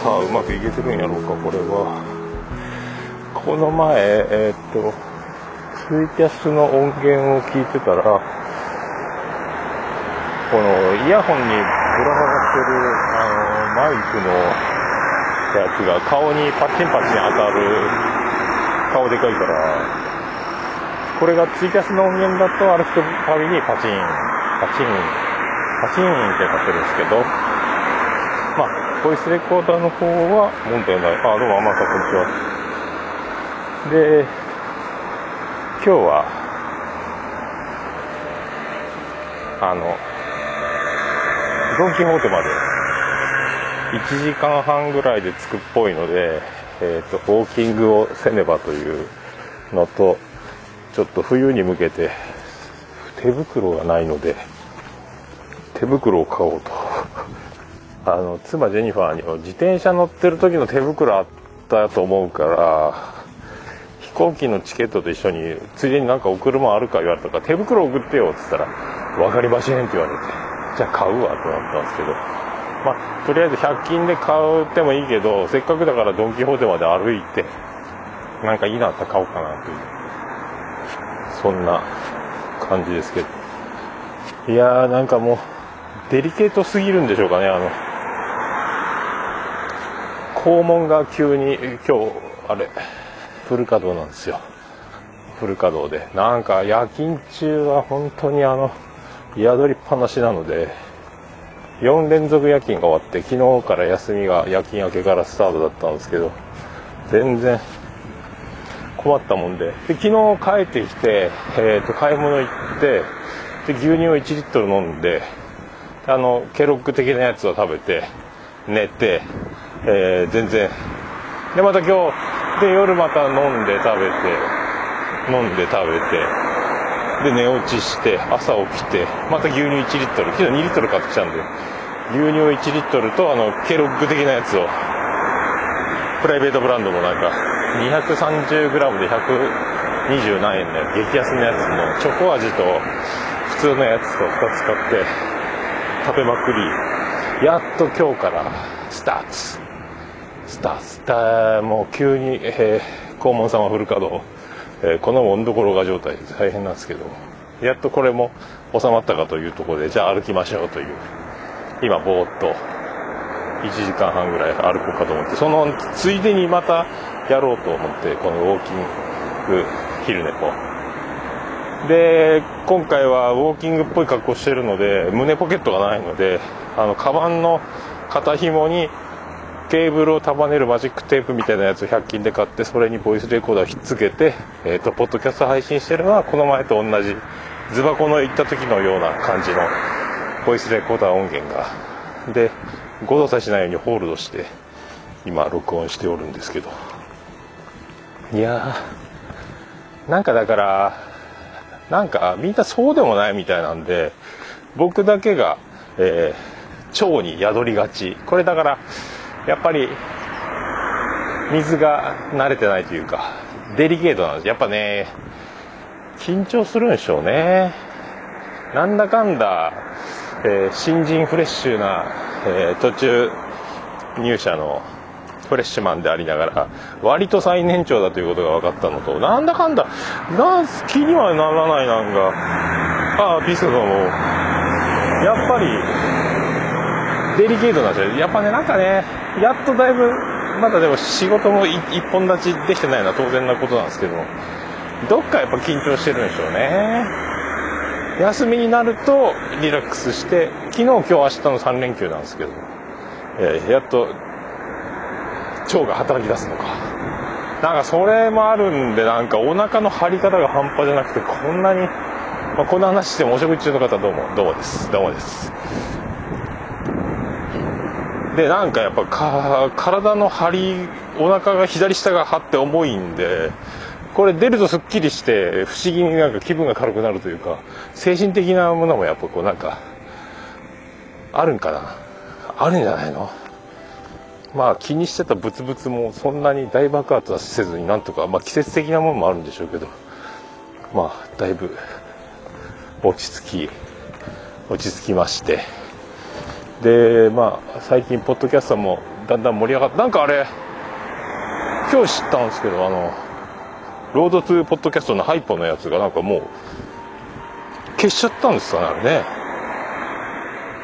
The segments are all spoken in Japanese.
さあうまくいけてるんやろうかこれは。この前えー、っとツイキャスの音源を聞いてたらこのイヤホンにぶら下がってるあのマイクのやつが顔にパチンパチン当たる顔でかいからこれがツイキャスの音源だと歩くたびにパチンパチンパチンってなってるんですけどボイスレコーダーの方は問題ないあどうも天さんこんにちはで今日はあのドン・キホーテまで1時間半ぐらいで着くっぽいので、えーと、ウォーキングをせねばというのとちょっと冬に向けて手袋がないので手袋を買おうと。あの妻ジェニファーに自転車乗ってる時の手袋あったと思うから飛行機のチケットと一緒についでになんか送るもんあるか言われたから手袋送ってよっつったら分かりませんって言われてじゃあ買うわってなったんですけどまあとりあえず100均で買ってもいいけどせっかくだからドン・キホーテまで歩いてなんかいいなったら買おうかなというそんな感じですけど。いやーなんかもうデリケートすぎるんでしょうかねあの肛門が急に今日あれフル稼働なんですよ。フル稼働で。なんか夜勤中は本当にあの宿りっぱなしなので4連続夜勤が終わって昨日から休みが夜勤明けからスタートだったんですけど全然困ったもんで。で昨日帰ってきて、えー、と買い物行ってで牛乳を1リットル飲んであのケロッグ的なやつを食べて寝て、えー、全然。でまた今日で夜また飲んで食べて飲んで食べて。で寝落ちして朝起きてまた牛乳1リットル昨日2リットル買ってきたんで牛乳1リットルとあのケロッグ的なやつをプライベートブランドもなんか 230g で120何円の激安のやつのチョコ味と普通のやつと2つ買って食べまくり。やっと今日からスタートスタスタもう急に、えー、黄門様フル稼働、えー、この温どころが状態で大変なんですけど。やっとこれも収まったかというところでじゃあ歩きましょうという。今ぼーっと1時間半ぐらい歩こうかと思って。そのついでにまたやろうと思ってこのウォーキング昼寝ぽ。で今回はウォーキングっぽい格好してるので胸ポケットがないのであのカバンの肩紐にケーブルを束ねるマジックテープみたいなやつを100均で買ってそれにボイスレコーダーをひっつけて、えーと、ポッドキャスト配信してるのはこの前と同じズバコの行った時のような感じのボイスレコーダー音源が。で誤動作しないようにホールドして今録音しておるんですけど。いやーなんかだからなんかみんなそうでもないみたいなんで僕だけが、えー、腸に宿りがち。これだからやっぱり水が慣れてないというかデリケートなんです。やっぱね緊張するんでしょうね。なんだかんだ、えー、新人フレッシュな、えー、途中入社のフレッシュマンでありながら割と最年長だということが分かったのとなんだかんだな気にはならないなんかああピストも。やっぱりデリケートなんですよ。やっぱねなんかねやっとだいぶまだでも仕事も一本立ちできてないのは当然なことなんですけどどっかやっぱ緊張してるんでしょうね。休みになるとリラックスして昨日今日明日の3連休なんですけど、えー、やっと腸が働き出すのか。なんかそれもあるんでなんかお腹の張り方が半端じゃなくてこんなに、まあ、こんな話してもお食事中の方どうもどうもです。どうもです。でなんかやっぱ体の張りお腹が左下が張って重いんでこれ出るとすっきりして不思議になんか気分が軽くなるというか精神的なものもやっぱこうなんかあるんかな。あるんじゃないの？まあ気にしてたブツブツもそんなに大爆発はせずになんとかまあ季節的なものもあるんでしょうけどまあだいぶ落ち着き落ち着きまして。でまあ最近ポッドキャストもだんだん盛り上がってなんかあれ今日知ったんですけどあのロードトゥーポッドキャストのハイポのやつがなんかもう消しちゃったんですかねあれね。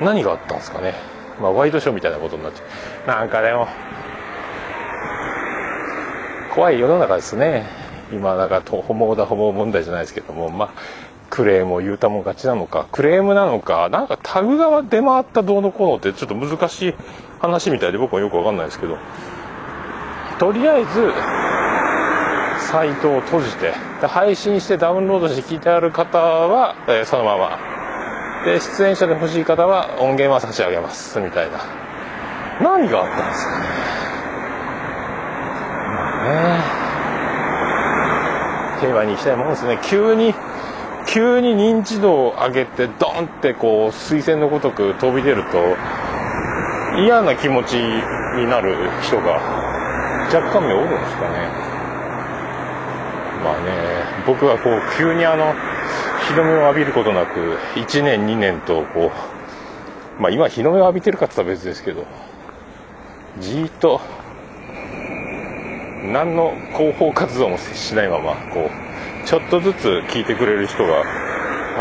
何があったんですかね。まあワイドショーみたいなことになっちゃう。なんかでも怖い世の中ですね。今なんかとホモだホモ問題じゃないですけどもまあクレームを言うたもん勝ちなのかクレームなのかなんかタグが出回ったどうのこうのってちょっと難しい話みたいで僕はよくわかんないですけどとりあえずサイトを閉じて配信してダウンロードして聞いてある方は、えー、そのまま。で出演者で欲しい方は音源は差し上げますみたいな。何があったんですかね。まあね。平和に行きたいもんですね。急に急に認知度を上げてドンってこう推薦のごとく飛び出ると嫌な気持ちになる人が若干目おるんですかね。まあね僕はこう急にあの日の目を浴びることなく1年2年とこうまあ今日の目を浴びてるかって言ったら別ですけどじーっと何の広報活動もしないままこうちょっとずつ聞いてくれる人が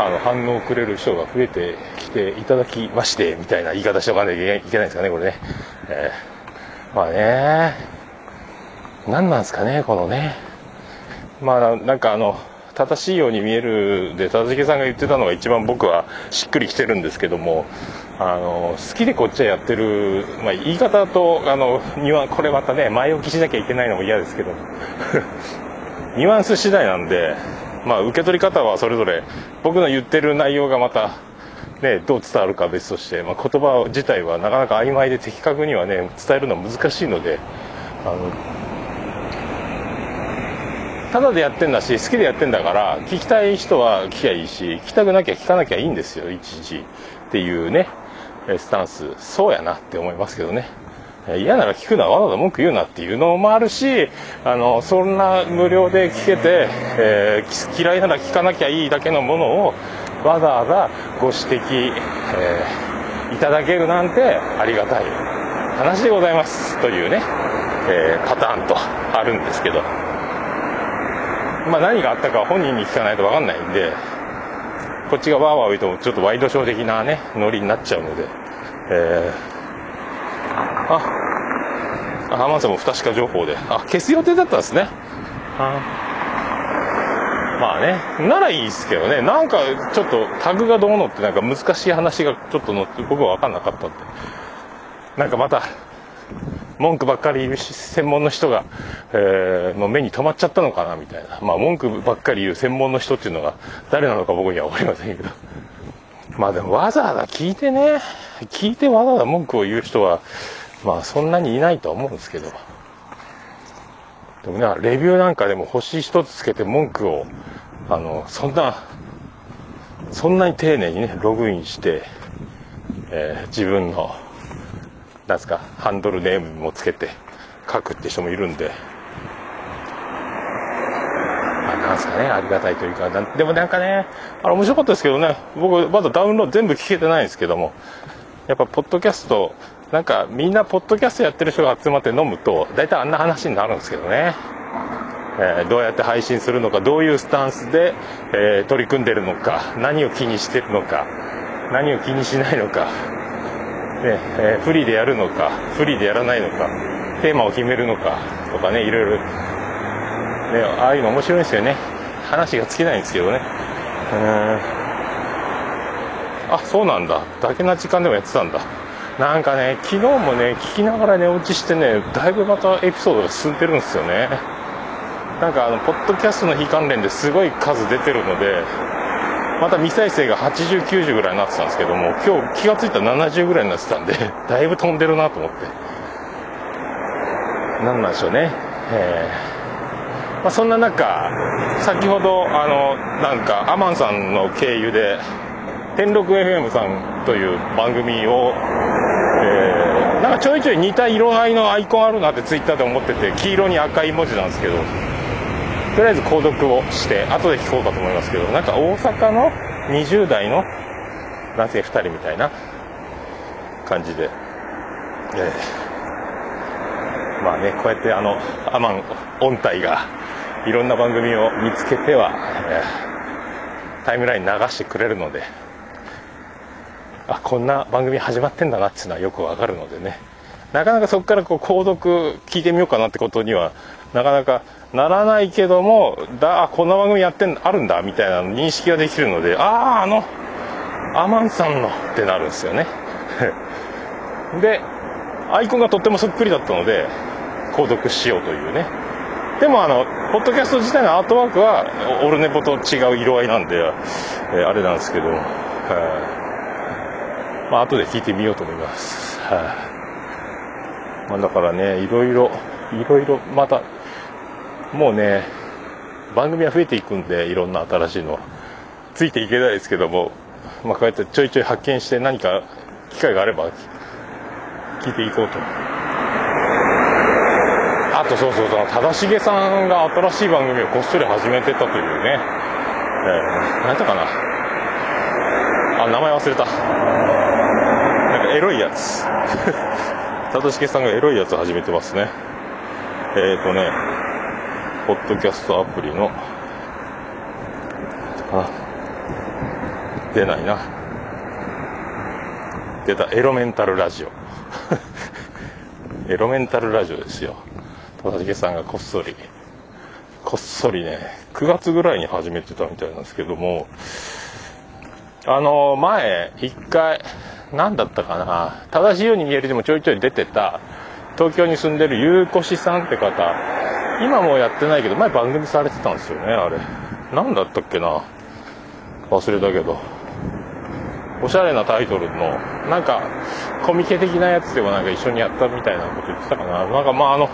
あの反応をくれる人が増えてきていただきましてみたいな言い方しておかなきゃいけないですかねこれね、えー、まあね。何なんですかねこのね。まあなんかあの正しいように見えるで正木さんが言ってたのが一番僕はしっくりきてるんですけどもあの好きでこっちはやってる、まあ、言い方とあのニュアンこれまたね前置きしなきゃいけないのも嫌ですけどニュアンス次第なんで、まあ、受け取り方はそれぞれ僕の言ってる内容がまた、ね、どう伝わるか別として、まあ、言葉自体はなかなか曖昧で的確にはね伝えるのは難しいのであのただでやってんだし好きでやってんだから聞きたい人は聞きゃいいし聞きたくなきゃ聞かなきゃいいんですよいちいちっていうねスタンス。そうやなって思いますけどね。嫌なら聞くのはわざわざ文句言うなっていうのもあるしあのそんな無料で聞けて、えー、嫌いなら聞かなきゃいいだけのものをわざわざご指摘、えー、いただけるなんてありがたい。話でございますというね、えー、パターンとあるんですけど、まあ、何があったか本人に聞かないと分かんないんでこっちがわーわー言うとちょっとワイドショー的なねノリになっちゃうので、えー、ああ浜田さんも不確か情報で。あ消す予定だったんですね。あまあね。ならいいですけどね。なんかちょっとタグがどうのってなんか難しい話がちょっとの僕は分かんなかったってなんかまた文句ばっかり言う専門の人が、えー、の目に留まっちゃったのかなみたいな、まあ、文句ばっかり言う専門の人っていうのが誰なのか僕には分かりませんけど。まあでもわざわざ聞いてね。聞いてわざわざ文句を言う人はまあそんなにいないとは思うんですけど。でもねレビューなんかでも星一つつけて文句をあのそんなそんなに丁寧にねログインして、えー、自分のなんすかハンドルネームもつけて書くって人もいるんで。まあなんすかねありがたいというかでもなんかねあれ面白かったですけどね僕まだダウンロード全部聞けてないんですけどもやっぱポッドキャストなんかみんなポッドキャストやってる人が集まって飲むと大体あんな話になるんですけどね。えー、どうやって配信するのかどういうスタンスで、えー、取り組んでるのか何を気にしてるのか何を気にしないのかねえー、フリーでやるのかフリーでやらないのかテーマを決めるのかとかねいろいろ、ね、ああいうの面白いんですよね。話が尽きないんですけどね。うんあそうなんだ。だけな時間でもやってたんだ。なんかね昨日もね聞きながら寝落ちしてねだいぶまたエピソードが進んでるんですよねなんかあのポッドキャストの日関連ですごい数出てるのでまた未再生が80、90ぐらいになってたんですけども、今日気が付いたら70ぐらいになってたんで、だいぶ飛んでるなと思って。なんなんでしょうね。えー、まあ、そんな中、先ほど、あの、なんか、アマンさんの経由で、天禄 FM さんという番組を、なんかちょいちょい似た色合いのアイコンあるなってツイッターで思ってて、黄色に赤い文字なんですけど、とりあえず購読をして後で聞こうかと思いますけどなんか大阪の20代の男性2人みたいな感じで、えまあねこうやってあのアマン音体がいろんな番組を見つけては、えー、タイムライン流してくれるので。あこんな番組始まってんだなっていうのはよくわかるのでね。なかなかそこからこう購読聞いてみようかなってことにはなかなかならないけどもだあこんな番組やってんあるんだみたいな認識ができるのであああのアマンさんのってなるんですよね。でアイコンがとってもそっくりだったので購読しようというね。でもあのポッドキャスト自体のアートワークはオルネポと違う色合いなんで、えー、あれなんですけども、まあ後で聞いてみようと思います、はい。まあ、だからねいろいろいろいろまたもうね番組は増えていくんでいろんな新しいのは。ついていけないですけども、まあ、こうやってちょいちょい発見して何か機会があれば聞いていこうと。あとそうそうそう忠重さんが新しい番組をこっそり始めてたというね、えー、何やったかな。あ名前忘れた。エロいやつ。忠重さんがエロいやつ始めてますね。えっ、ー、とねポッドキャストアプリのあ出ないな。出たエロメンタルラジオ。エロメンタルラジオですよ。忠重さんがこっそり。こっそりね9月ぐらいに始めてたみたいなんですけども。あの前一回何だったかな。正しいように見えるでもちょいちょい出てた。東京に住んでるゆうこしさんって方。今もうやってないけど前番組されてたんですよねあれ。何だったっけな。忘れたけど。おしゃれなタイトルのなんかコミケ的なやつでもなんか一緒にやったみたいなこと言ってたかな。なんかまああの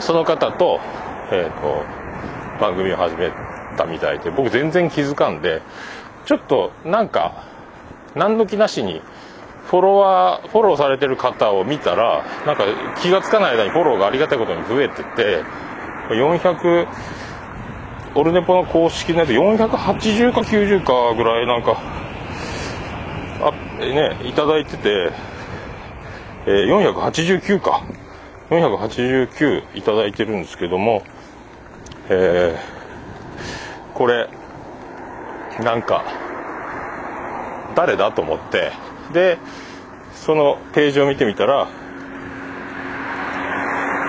その方と,、えーと、番組を始めたみたいで僕全然気づかんでちょっとなんか何の気なしにフォロワーフォローされてる方を見たらなんか気が付かない間にフォローがありがたいことに増えてて400オルネポの公式のやつ480か90かぐらいなんかあねいただいてて、えー、489か。489いただいてるんですけどもえー、これなんか誰だと思って。でそのページを見てみたら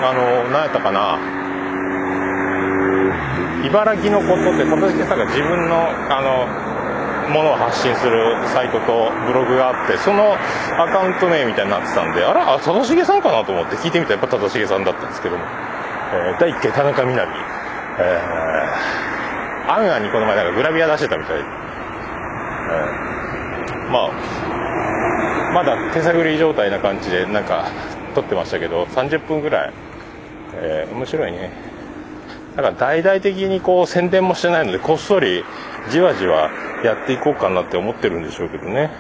あの何やったかな。茨城のことって今年さんが自分のあのものを発信するサイトとブログがあってそのアカウント名みたいになってたんであら忠重さんかなと思って聞いてみたらやっぱ忠重さんだったんですけども、えー、第1回田中みな実、えー、アンアンにこの前なんかグラビア出してたみたい。で、えー、まあまだ手探り状態な感じでなんか撮ってましたけど30分ぐらい、えー、面白いね。だから大々的にこう宣伝もしてないのでこっそりじわじわやっていこうかなって思ってるんでしょうけどね。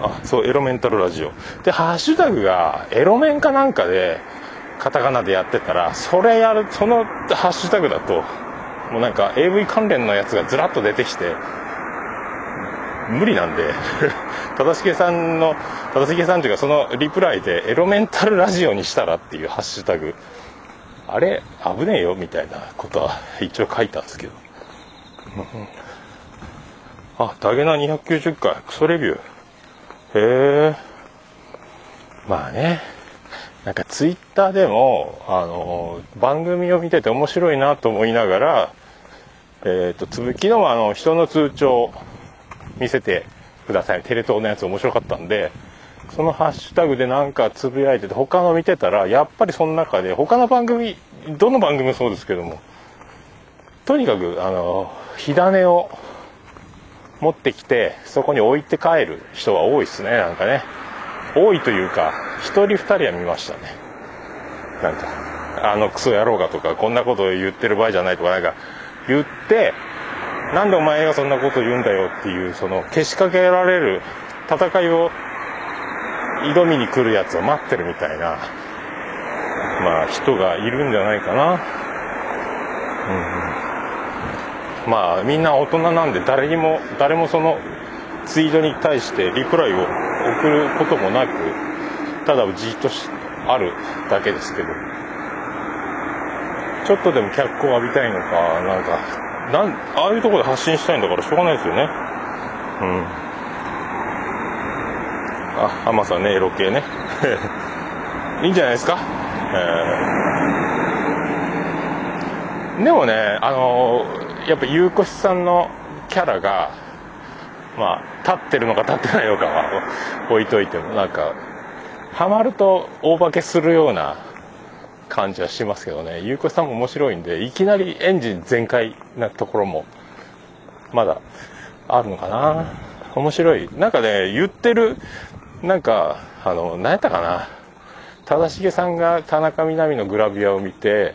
あそうエロメンタルラジオ。でハッシュタグがエロメンかなんかでカタカナでやってたらそれやるそのハッシュタグだともうなんか AV 関連のやつがずらっと出てきて無理なんで 忠重さんの忠重さんというかそのリプライでエロメンタルラジオにしたらっていうハッシュタグあれ危ねえよみたいなことは一応書いたんですけどあ、ダゲナ290回、クソレビュー。へえ。まあね。なんかツイッターでも、あの、番組を見てて面白いなと思いながら、えっ、ー、と、つぶきのあの、人の通帳見せてください。テレ東のやつ面白かったんで、そのハッシュタグでなんかつぶやいてて、他の見てたら、やっぱりその中で、他の番組、どの番組もそうですけども、とにかく、あの、火種を持ってきてそこに置いて帰る人が多いですねなんかね多いというか1人2人は見ましたねなんかあのクソ野郎がとかこんなことを言ってる場合じゃないとかなんか言ってなんでお前がそんなこと言うんだよっていうそのけしかけられる戦いを挑みに来るやつを待ってるみたいなまあ人がいるんじゃないかな。うんまあみんな大人なんで誰にも誰もそのツイートに対してリプライを送ることもなくただじっとしあるだけですけど。ちょっとでも脚光浴びたいのかなんか。なんああいうとこで発信したいんだからしょうがないですよね。うん。あ甘さんねエロ系ね。いいんじゃないですか、えー、でもねあの、やっぱゆうこしさんのキャラがまあ立ってるのか立ってないのかは置いといてもなんかハマると大化けするような感じはしますけどね。ゆうこさんも面白いんでいきなりエンジン全開なところもまだあるのかな。面白い。なんかね言ってるなんかあの何やったかな。忠重さんが田中みな実のグラビアを見て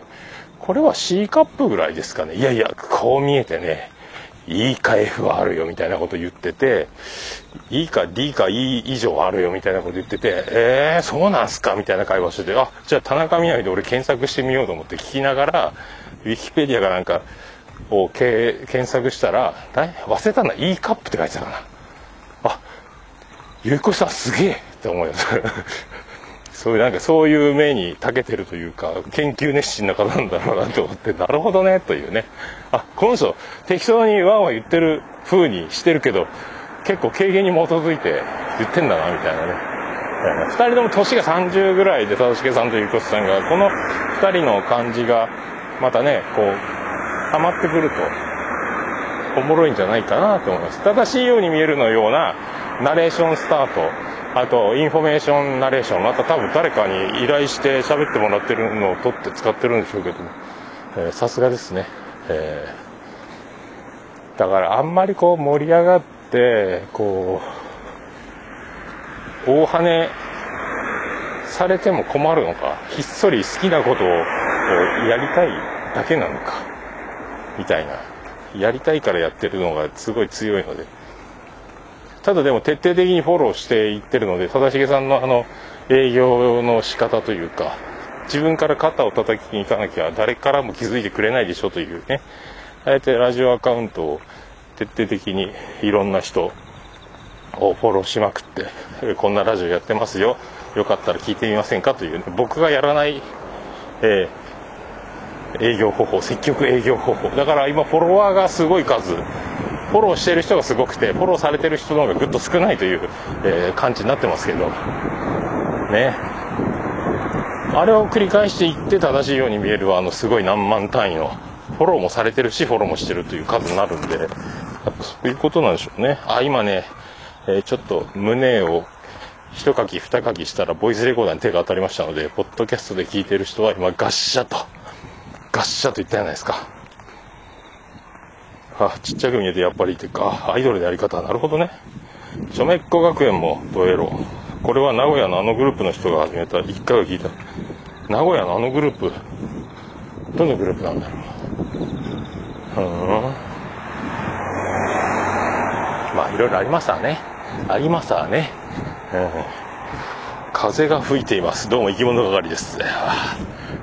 これは C カップぐらいですかね。いやいやこう見えてね。E か F はあるよみたいなこと言ってて E か D か E 以上あるよみたいなこと言っててえー、そうなんすかみたいな会話しててあじゃあ田中みな実で俺検索してみようと思って聞きながらウィキペディアかなんかを検索したら忘れたんだ E カップって書いてたかな。あゆうこさんすげえって思いますそういうなんかそういう目に長けてるというか研究熱心な方なんだろうなと思ってなるほどねというね。あこの人適当にワンワン言ってる風にしてるけど結構経験に基づいて言ってんだなみたいなね。2人とも年が30ぐらいで忠重さんとゆうこさんがこの2人の感じがまたねこうハマってくるとおもろいんじゃないかなと思います。正しいように見えるのようなナレーションスタートあとインフォメーションナレーション。また多分誰かに依頼して喋ってもらってるのを取って使ってるんでしょうけど。さすがですね、えー、だからあんまりこう盛り上がってこう大跳ねされても困るのか。ひっそり好きなことをやりたいだけなのか。みたいな。やりたいからやってるのがすごい強いので。ただでも徹底的にフォローしていってるので忠重さんのあの営業の仕方というか自分から肩を叩きに行かなきゃ誰からも気づいてくれないでしょというね。あえてラジオアカウントを徹底的にいろんな人をフォローしまくってこんなラジオやってますよ。よかったら聞いてみませんかという、ね、僕がやらない、えー、営業方法積極営業方法。だから今フォロワーがすごい数。フォローしてる人がすごくてフォローされてる人の方がぐっと少ないという、えー、感じになってますけど。ね。あれを繰り返していって正しいように見えるあのすごい何万単位のフォローもされてるしフォローもしてるという数になるんでやっぱそういうことなんでしょうね。あ今ね、えー、ちょっと胸を一書き二書きしたらボイスレコーダーに手が当たりましたのでポッドキャストで聞いてる人は今ガッシャとガッシャと言ったじゃないですか。あちっちゃく見えてやっぱりっていうかアイドルのやり方。なるほどね。ちょめっこ学園もドエロこれは名古屋のあのグループの人が始めた。一回は聞いた。名古屋のあのグループどのグループなんだろう。うん。まあいろいろありますわね。ありますわね。うん。風が吹いています。どうも生き物係です。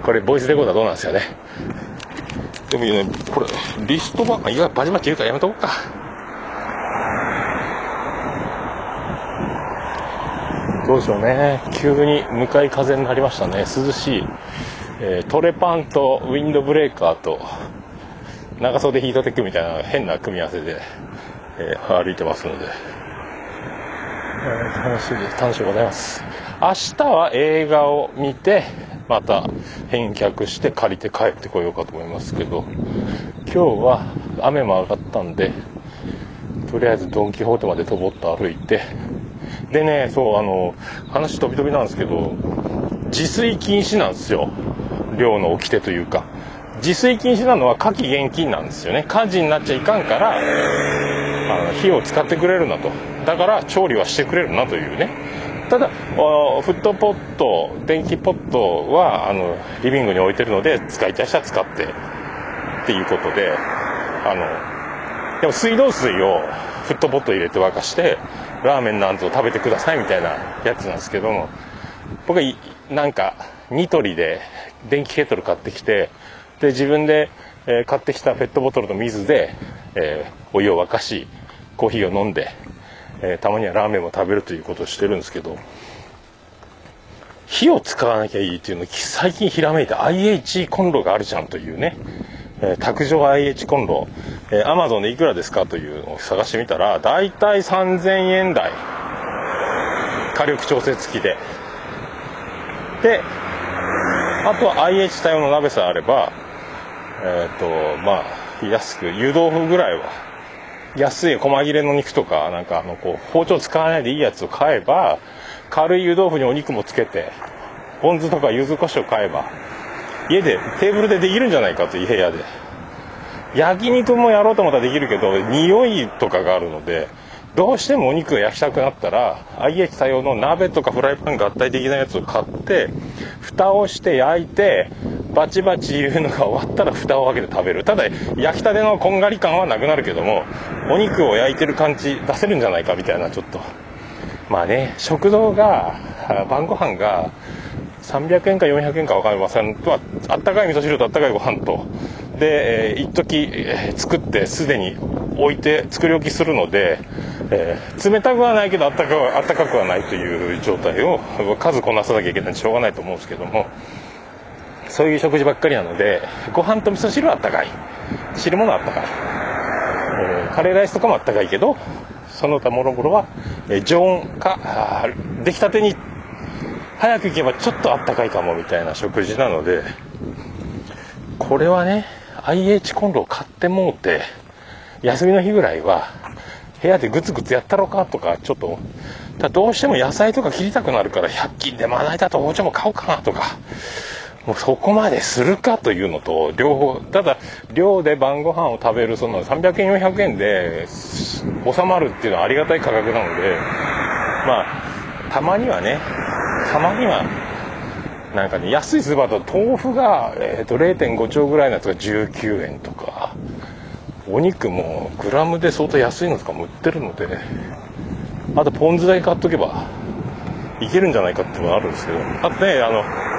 これボイスレコーダーどうなんですよね。でもね、これ、リストバン、いや、バチバチ言うからやめとこうか。どうでしょうね。急に向かい風になりましたね。涼しい。えー、トレパンとウィンドブレーカーと長袖ヒートテックみたいな変な組み合わせで、えー、歩いてますので、えー、楽しいです。楽しいございます。明日は映画を見て、また返却して借りて帰ってこようかと思いますけど今日は雨も上がったんでとりあえずドン・キホーテまでとぼっと歩いてでねそうあの話飛び飛びなんですけど自炊禁止なんですよ。寮の掟というか。自炊禁止なのは火気厳禁なんですよね。火事になっちゃいかんからあの火を使ってくれるなと。だから調理はしてくれるなというね。ただフットポット電気ポットはあのリビングに置いてるので使いたい人は使ってっていうことであのでも水道水をフットポット入れて沸かしてラーメンなんぞ食べてくださいみたいなやつなんですけども僕はなんかニトリで電気ケトル買ってきてで自分で、え、買ってきたペットボトルの水で、え、お湯を沸かしコーヒーを飲んでえー、たまにはラーメンも食べるということをしてるんですけど火を使わなきゃいいっていうの最近ひらめいた IH コンロがあるじゃんというね、えー、卓上 IH コンロ、えー、Amazon でいくらですかというのを探してみたらだいたい3000円台。火力調節付きで。であとは IH 対応の鍋さえあればえっ、ー、とまあ安く湯豆腐ぐらいは安い細切れの肉とかなんかあのこう包丁使わないでいいやつを買えば軽い湯豆腐にお肉もつけてポン酢とか柚子胡椒買えば家でテーブルでできるんじゃないかという部屋で。焼肉もやろうと思ったらできるけど匂いとかがあるのでどうしてもお肉が焼きたくなったら IH 多用の鍋とかフライパン合体的なやつを買って蓋をして焼いてバチバチいうのが終わったら蓋を開けて食べる。ただ焼きたてのこんがり感はなくなるけどもお肉を焼いてる感じ出せるんじゃないかみたいなちょっと。まあね食堂が晩ご飯が300円か400円か分かりませんとはあったかい味噌汁とあったかいご飯と。で、えー、一時、えー、作ってすでに置いて作り置きするので、えー、冷たくはないけどあったかあったかくはないという状態を数こなさなきゃいけないんでしょうがないと思うんですけども。そういう食事ばっかりなのでご飯と味噌汁はあったかい。汁物はあったかい、えー、カレーライスとかもあったかいけどその他もろもろは、えー、常温か出来たてに早く行けばちょっとあったかいかもみたいな食事なのでこれはね IH コンロを買ってもうて休みの日ぐらいは部屋でグツグツやったろかとかちょっとだどうしても野菜とか切りたくなるから100均でまな板と包丁も買おうかなとかもうそこまでするかというのと両方ただ寮で晩ご飯を食べるその300円400円で収まるっていうのはありがたい価格なのでまあたまにはねたまにはなんかね安いスーパーだと豆腐が、えー、と0.5丁ぐらいのやつが19円とかお肉もグラムで相当安いのとかも売ってるのであとポン酢だけ買っとけばいけるんじゃないかっていうのがあるんですけどあとねあの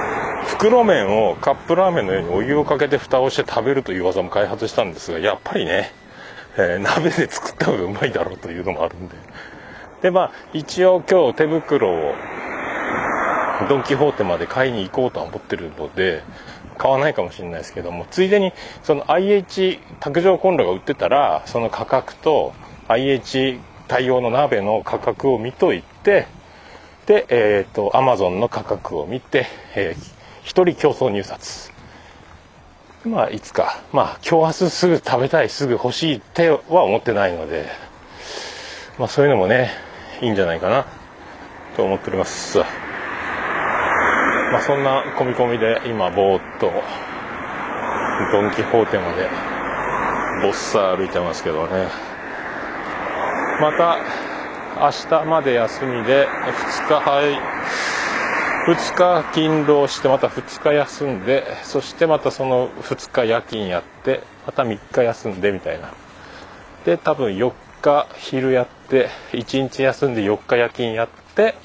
袋麺をカップラーメンのようにお湯をかけて蓋をして食べるという技も開発したんですがやっぱりね、えー、鍋で作った方がうまいだろうというのもあるんで。でまあ一応今日手袋をドン・キホーテまで買いに行こうとは思ってるので買わないかもしれないですけどもついでにその IH 卓上コンロが売ってたらその価格と IH 対応の鍋の価格を見といてでえっ、ー、と Amazon の価格を見て、えー、1人競争入札。まあいつか。まあ今日明日すぐ食べたいすぐ欲しいっては思ってないので。まあそういうのもねいいんじゃないかな。と思っております。まあそんな込み込みで今ぼーっとドン・キホーテまでボッサ歩いてますけどね。また明日まで休みで2日はい2日勤労してまた2日休んでそしてまたその2日夜勤やってまた3日休んでみたいな。で多分4日昼やって1日休んで4日夜勤やって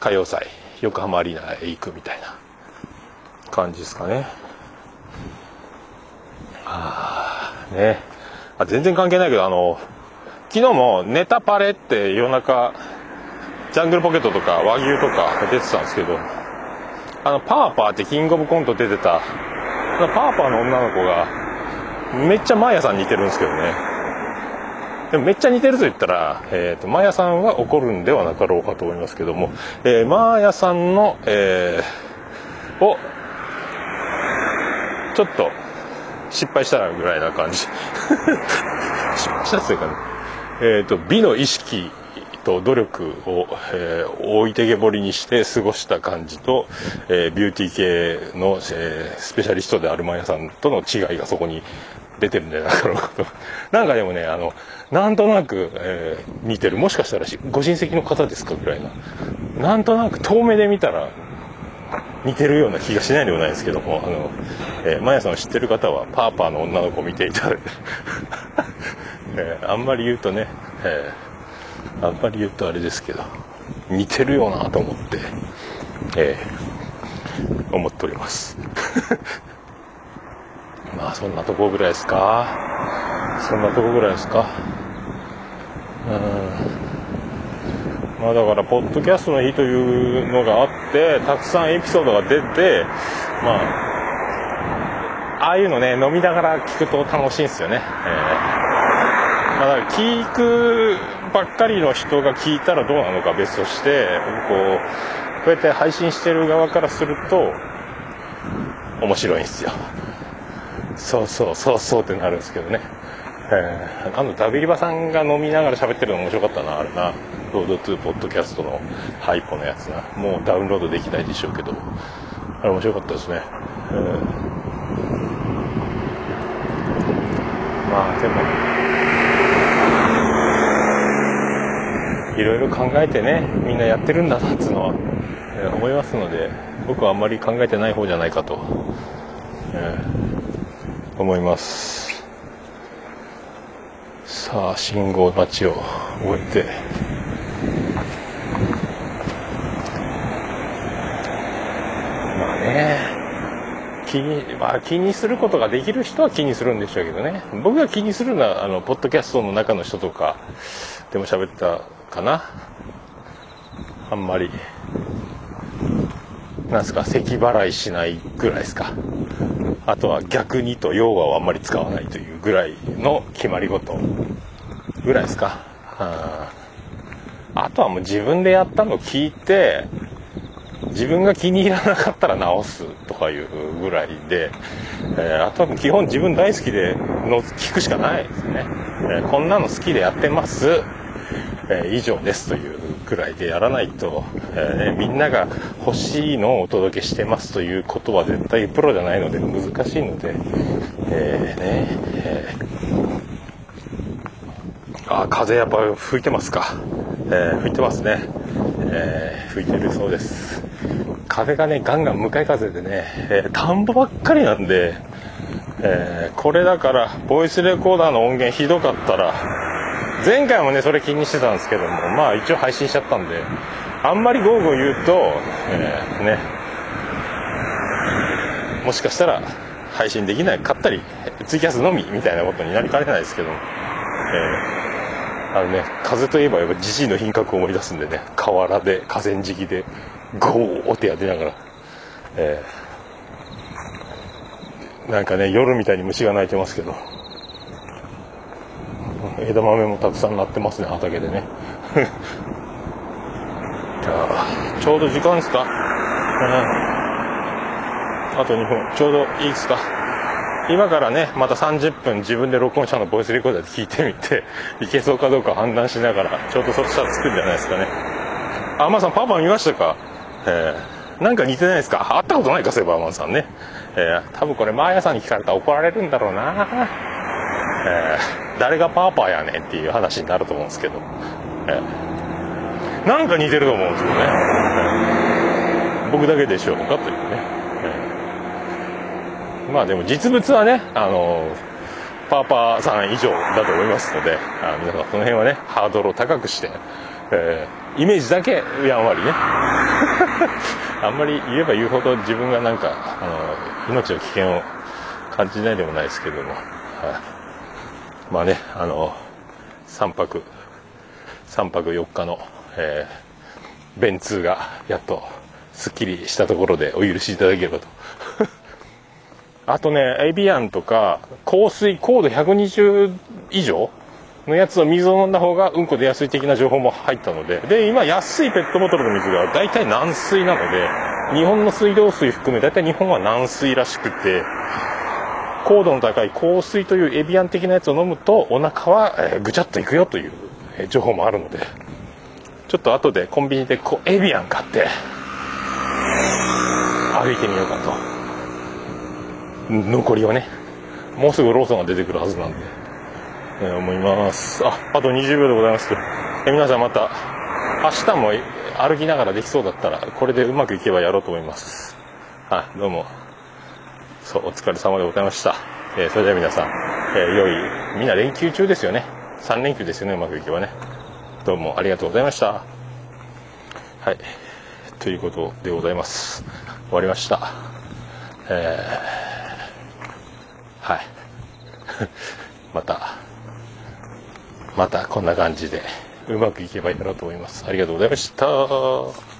歌謡祭横浜アリーナへ行くみたいな感じですかね。ああね。あ全然関係ないけどあの昨日もネタパレって夜中ジャングルポケットとか和牛とか出てたんですけどあのパーパーってキングオブコント出てたパーパーの女の子がめっちゃマーヤさん似てるんですけどね。でもめっちゃ似てると言ったら、えーと、マーヤさんは怒るんではなかろうかと思いますけども、えー、マーヤさんの、えー、をちょっと失敗したらぐらいな感じ。失敗したというかね。えーと美の意識と努力を、えー、置いてけぼりにして過ごした感じと、えー、ビューティー系の、えー、スペシャリストであるマヤさんとの違いがそこに出てるんじゃないかろうかと。なんかでもね、あの、なんとなく、えー、似てる。もしかしたらご親戚の方ですかぐらいな。なんとなく遠目で見たら似てるような気がしないでもないですけども、あの、えー、マヤさんを知ってる方はパーパーの女の子を見ていただいて、えー、あんまり言うとね、えーあんまり言うとあれですけど似てるよなと思って、えー、思っております。まあそんなとこぐらいですか？そんなとこぐらいですか？うん。まあだから、ポッドキャストの日というのがあって、たくさんエピソードが出て、まあ、ああいうのね、飲みながら聞くと楽しいんですよね。えーまあ、だから聞くばっかりの人が聞いたらどうなのか別として、こう、こうやって配信してる側からすると、面白いんですよ。そうそうそうそうってなるんですけどね。えー、あのダビリバさんが飲みながら喋ってるの面白かったなあれな。ロードトゥーポッドキャストのハイポのやつな。もうダウンロードできないでしょうけど。あれ面白かったですね、えー。まあでもいろいろ考えてねみんなやってるんだなっつうのは、えー思いますので僕はあんまり考えてない方じゃないかと、えー思います。さあ信号待ちを終えて。まあね気に,、まあ、気にすることができる人は気にするんでしょうけどね。僕が気にするのはあのポッドキャストの中の人とかでも喋ったかなあんまりなんすか咳払いしないぐらいですかあとは逆にと要はをあんまり使わないというぐらいの決まり事ぐらいですか。ああとはもう自分でやったの聞いて、自分が気に入らなかったら直すとかいうぐらいで、えーあとは基本自分大好きでの聞くしかないですね。えーこんなの好きでやってます。えー以上ですというくらいでやらないと、えーみんなが欲しいのをお届けしてますということは絶対プロじゃないので難しいので、えーね、えーあ、風やっぱ吹いてますか。えー吹いてますね。えー吹いてるそうです。風がね、ガンガン向かい風でね、えー田んぼばっかりなんで、えーこれだから、ボイスレコーダーの音源ひどかったら、前回もね、それ気にしてたんですけども、まあ一応配信しちゃったんで、あんまりゴーゴー言うと、えーね、もしかしたら配信できないかったり、ツイキャスのみみたいなことになりかねないですけども、えーあのね、風といえばやっぱじじいの品格を思い出すんでね、河原で、河川敷で、ゴーってやってながら、えーなんかね、夜みたいに虫が鳴いてますけど、枝豆もたくさんなってますね、畑でね。じゃあ、ちょうど時間ですか、うん、あと2分、ちょうどいいですか？今からね、また30分自分で録音したのボイスレコーダーで聞いてみて、いけそうかどうか判断しながら、ちょうどそしたらつくんじゃないですかね。あ、まさん、パパ見ましたか？えー、なんか似てないですか？会ったことないか、そういえば、アマンさんね。えー、多分これ、マーヤさんに聞かれたら怒られるんだろうな。えー、誰がパーパーやねんっていう話になると思うんですけど。えー、なんか似てると思うんですけどね。えー僕だけでしょうかというね。えーまあでも実物はね、あのパーパーさん以上だと思いますので、あ皆さんその辺はね、ハードルを高くして、えーイメージだけやんわりね。あんまり言えば言うほど自分がなんか、あの、命の危険を感じないでもないですけども、はい、まあね、あの、3泊、3泊4日の、えー、便通がやっとすっきりしたところでお許しいただければと。あとね、エビアンとか、香水、高度120以上のやつを水を飲んだ方がうんこ出やすい的な情報も入ったので、で、今安いペットボトルの水が大体軟水なので、日本の水道水含め大体日本は軟水らしくて、高度の高い香水というエビアン的なやつを飲むとお腹は、えぐちゃっといくよというえ情報もあるので、ちょっと後でコンビニでこうエビアン買って、歩いてみようかと。残りはね、もうすぐローソンが出てくるはずなんで、えー思います。あ、あと20秒でございます。えー皆さんまた、明日も歩きながらできそうだったら、これでうまくいけばやろうと思います。はい、どうも。そう、お疲れ様でございました。えーそれでは皆さん、えー良い、みんな連休中ですよね。3連休ですよね、うまくいけばね。どうもありがとうございました。はい。ということでございます。終わりました。えーはい。また、またこんな感じでうまくいけばやろうと思います。ありがとうございました。